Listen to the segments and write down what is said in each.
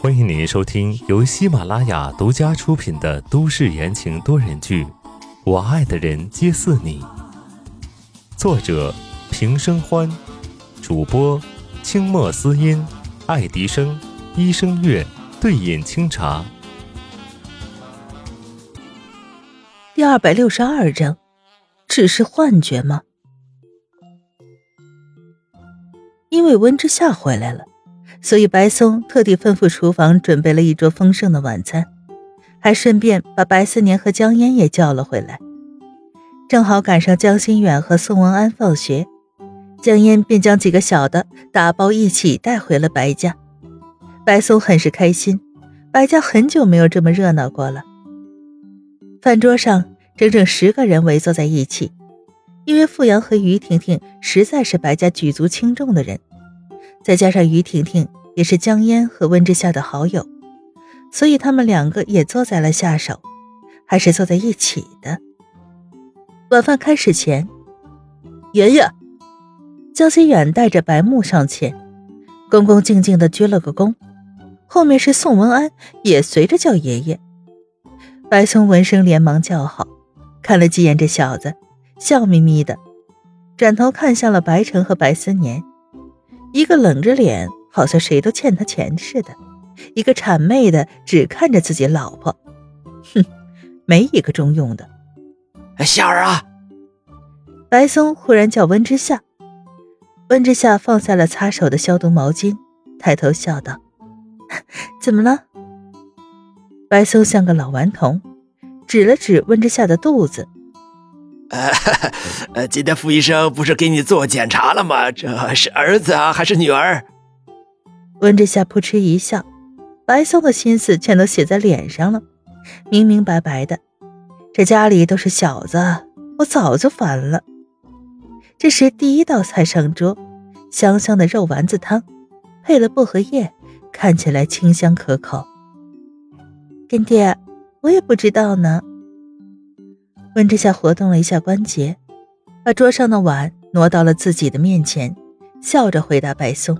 欢迎您收听由喜马拉雅独家出品的都市言情多人剧《我爱的人皆似你》，作者平生欢，主播清墨思音、爱迪生、医生月、对饮清茶。第二百六十二章，只是幻觉吗？因为温之夏回来了，所以白松特地吩咐厨房准备了一桌丰盛的晚餐，还顺便把白思年和江烟也叫了回来。正好赶上江心远和宋文安放学，江烟便将几个小的打包一起带回了白家。白松很是开心，白家很久没有这么热闹过了。饭桌上整整十个人围坐在一起。因为傅阳和于婷婷实在是白家举足轻重的人，再加上于婷婷也是江烟和温之夏的好友，所以他们两个也坐在了下手，还是坐在一起的。晚饭开始前，爷爷，江心远带着白木上前，恭恭敬敬的鞠了个躬，后面是宋文安也随着叫爷爷。白松闻声连忙叫好，看了几眼这小子。笑眯眯的，转头看向了白城和白思年，一个冷着脸，好像谁都欠他钱似的；一个谄媚的，只看着自己老婆。哼，没一个中用的。夏儿啊！白松忽然叫温之夏，温之夏放下了擦手的消毒毛巾，抬头笑道：“怎么了？”白松像个老顽童，指了指温之夏的肚子。呃，呃今天傅医生不是给你做检查了吗？这是儿子啊，还是女儿？温之夏扑哧一笑，白松的心思全都写在脸上了，明明白白的。这家里都是小子，我早就烦了。这时，第一道菜上桌，香香的肉丸子汤，配了薄荷叶，看起来清香可口。干爹，我也不知道呢。温之夏活动了一下关节，把桌上的碗挪到了自己的面前，笑着回答白松。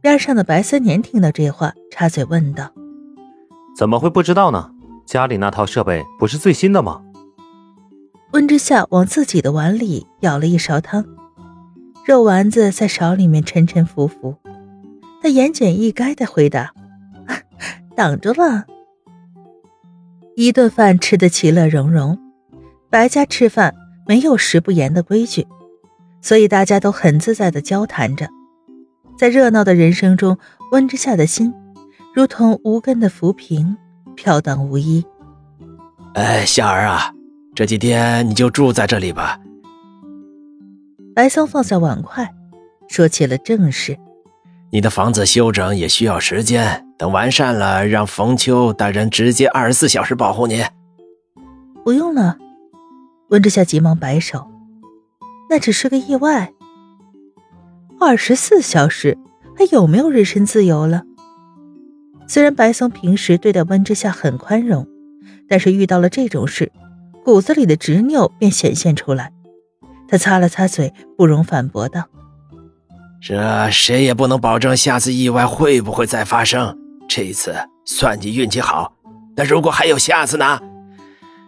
边上的白三年听到这话，插嘴问道：“怎么会不知道呢？家里那套设备不是最新的吗？”温之夏往自己的碗里舀了一勺汤，肉丸子在勺里面沉沉浮浮，他言简意赅的回答：“ 挡着了。”一顿饭吃得其乐融融，白家吃饭没有食不言的规矩，所以大家都很自在的交谈着。在热闹的人生中，温之夏的心如同无根的浮萍，飘荡无依。哎，夏儿啊，这几天你就住在这里吧。白松放下碗筷，说起了正事。你的房子修整也需要时间，等完善了，让冯秋带人直接二十四小时保护你。不用了，温之夏急忙摆手，那只是个意外。二十四小时还有没有人身自由了？虽然白松平时对待温之夏很宽容，但是遇到了这种事，骨子里的执拗便显现出来。他擦了擦嘴，不容反驳道。这谁也不能保证下次意外会不会再发生。这一次算你运气好，那如果还有下次呢？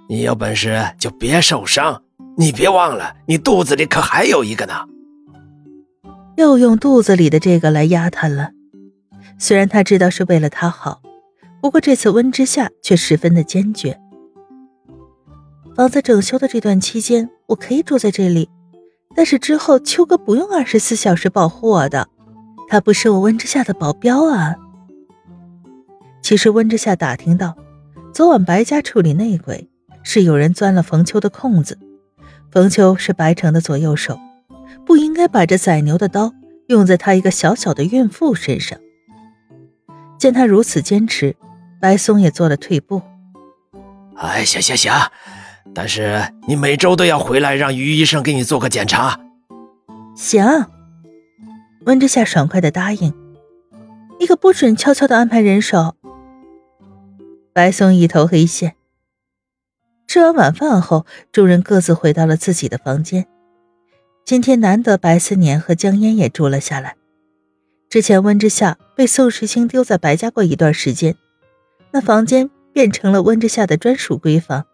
你有本事就别受伤。你别忘了，你肚子里可还有一个呢。又用肚子里的这个来压他了。虽然他知道是为了他好，不过这次温之夏却十分的坚决。房子整修的这段期间，我可以住在这里。但是之后，秋哥不用二十四小时保护我的，他不是我温之夏的保镖啊。其实温之夏打听到，昨晚白家处理内鬼，是有人钻了冯秋的空子。冯秋是白城的左右手，不应该把这宰牛的刀用在他一个小小的孕妇身上。见他如此坚持，白松也做了退步。哎，行行行。但是你每周都要回来，让于医生给你做个检查。行，温之夏爽快的答应。你可不准悄悄的安排人手。白松一头黑线。吃完晚饭后，众人各自回到了自己的房间。今天难得白思年和江烟也住了下来，之前温之夏被宋时清丢在白家过一段时间，那房间变成了温之夏的专属闺房。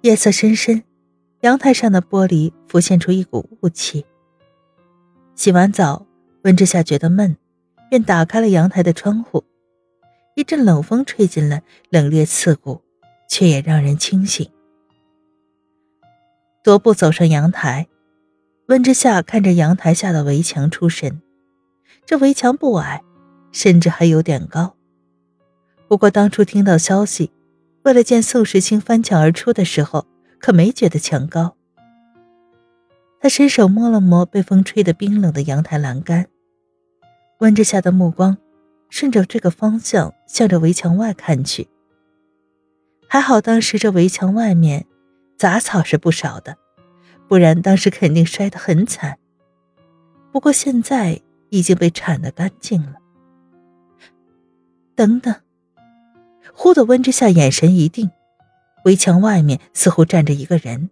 夜色深深，阳台上的玻璃浮现出一股雾气。洗完澡，温之夏觉得闷，便打开了阳台的窗户。一阵冷风吹进来，冷冽刺骨，却也让人清醒。踱步走上阳台，温之夏看着阳台下的围墙出神。这围墙不矮，甚至还有点高。不过当初听到消息，为了见宋时清翻墙而出的时候，可没觉得墙高。他伸手摸了摸被风吹得冰冷的阳台栏杆，温之夏的目光顺着这个方向向着围墙外看去。还好当时这围墙外面。杂草是不少的，不然当时肯定摔得很惨。不过现在已经被铲得干净了。等等，忽的温之夏眼神一定，围墙外面似乎站着一个人。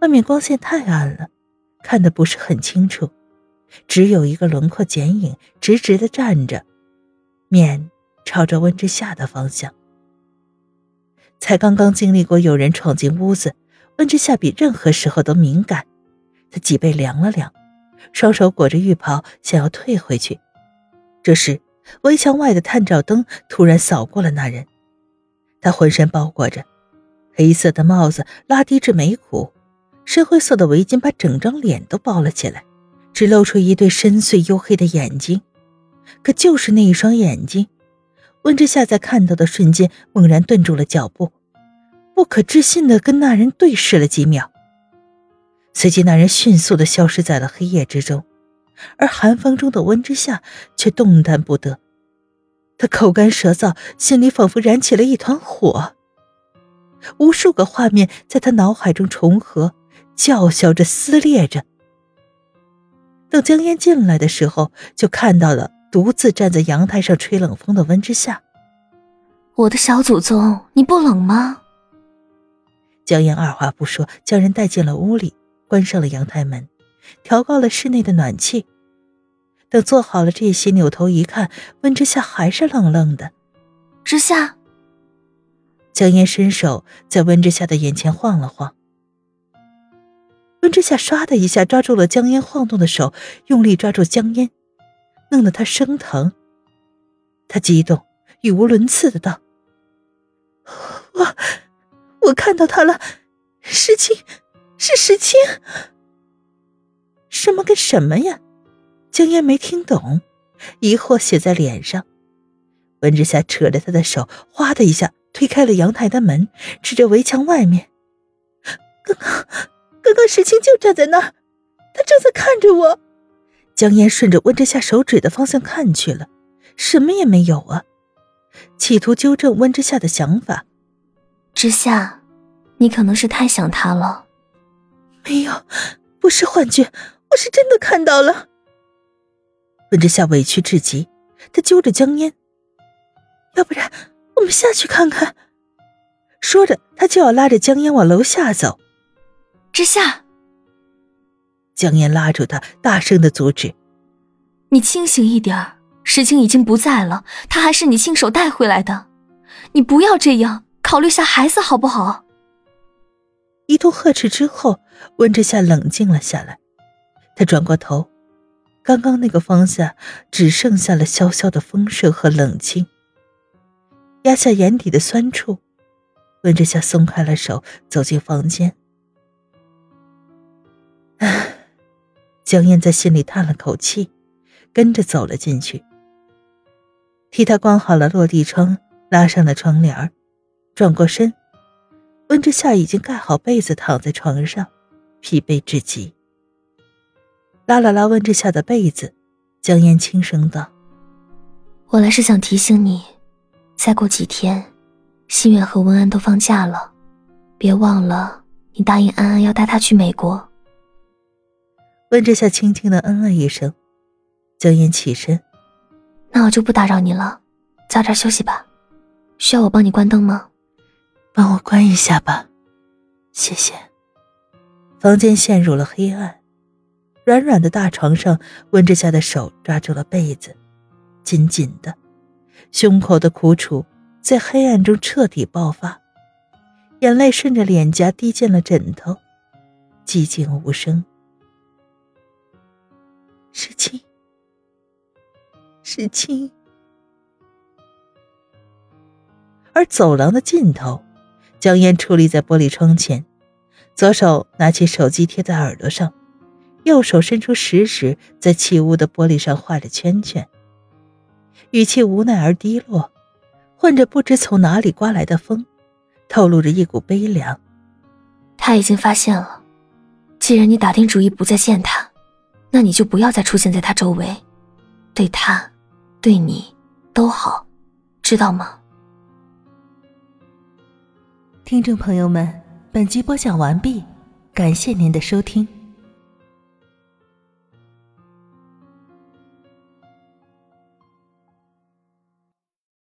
外面光线太暗了，看得不是很清楚，只有一个轮廓剪影，直直的站着，面朝着温之夏的方向。才刚刚经历过有人闯进屋子，温之夏比任何时候都敏感。他脊背凉了凉，双手裹着浴袍，想要退回去。这时，围墙外的探照灯突然扫过了那人。他浑身包裹着，黑色的帽子拉低至眉骨，深灰色的围巾把整张脸都包了起来，只露出一对深邃黝黑的眼睛。可就是那一双眼睛。温之夏在看到的瞬间，猛然顿住了脚步，不可置信的跟那人对视了几秒。随即，那人迅速的消失在了黑夜之中，而寒风中的温之夏却动弹不得。他口干舌燥，心里仿佛燃起了一团火，无数个画面在他脑海中重合，叫嚣着撕裂着。等江烟进来的时候，就看到了。独自站在阳台上吹冷风的温之夏，我的小祖宗，你不冷吗？江烟二话不说，将人带进了屋里，关上了阳台门，调高了室内的暖气。等做好了这些，扭头一看，温之夏还是愣愣的。之夏，江烟伸手在温之夏的眼前晃了晃，温之夏唰的一下抓住了江烟晃动的手，用力抓住江烟。弄得他生疼，他激动、语无伦次的道：“我，我看到他了，石青，是石青。什么跟什么呀？”江烟没听懂，疑惑写在脸上。温之夏扯着他的手，哗的一下推开了阳台的门，指着围墙外面：“刚刚，刚刚石青就站在那儿，他正在看着我。”江烟顺着温之夏手指的方向看去了，什么也没有啊，企图纠正温之夏的想法。之夏，你可能是太想他了。没有，不是幻觉，我是真的看到了。温之夏委屈至极，他揪着江烟，要不然我们下去看看。说着，他就要拉着江烟往楼下走。之夏。江烟拉住他，大声的阻止：“你清醒一点石青已经不在了，他还是你亲手带回来的，你不要这样，考虑下孩子好不好？”一通呵斥之后，温之夏冷静了下来。他转过头，刚刚那个方向只剩下了萧萧的风声和冷清。压下眼底的酸楚，温之夏松开了手，走进房间。江燕在心里叹了口气，跟着走了进去，替他关好了落地窗，拉上了窗帘转过身，温之夏已经盖好被子，躺在床上，疲惫至极。拉了拉温之夏的被子，江燕轻声道：“我来是想提醒你，再过几天，心远和温安都放假了，别忘了你答应安安要带他去美国。”温之夏轻轻的嗯了一声，江烟起身，那我就不打扰你了，早点休息吧。需要我帮你关灯吗？帮我关一下吧，谢谢。房间陷入了黑暗，软软的大床上，温之夏的手抓住了被子，紧紧的，胸口的苦楚在黑暗中彻底爆发，眼泪顺着脸颊滴进了枕头，寂静无声。世清，世清。而走廊的尽头，江烟矗立在玻璃窗前，左手拿起手机贴在耳朵上，右手伸出食指在起雾的玻璃上画着圈圈，语气无奈而低落，混着不知从哪里刮来的风，透露着一股悲凉。他已经发现了，既然你打定主意不再见他，那你就不要再出现在他周围，对他，对你都好，知道吗？听众朋友们，本集播讲完毕，感谢您的收听。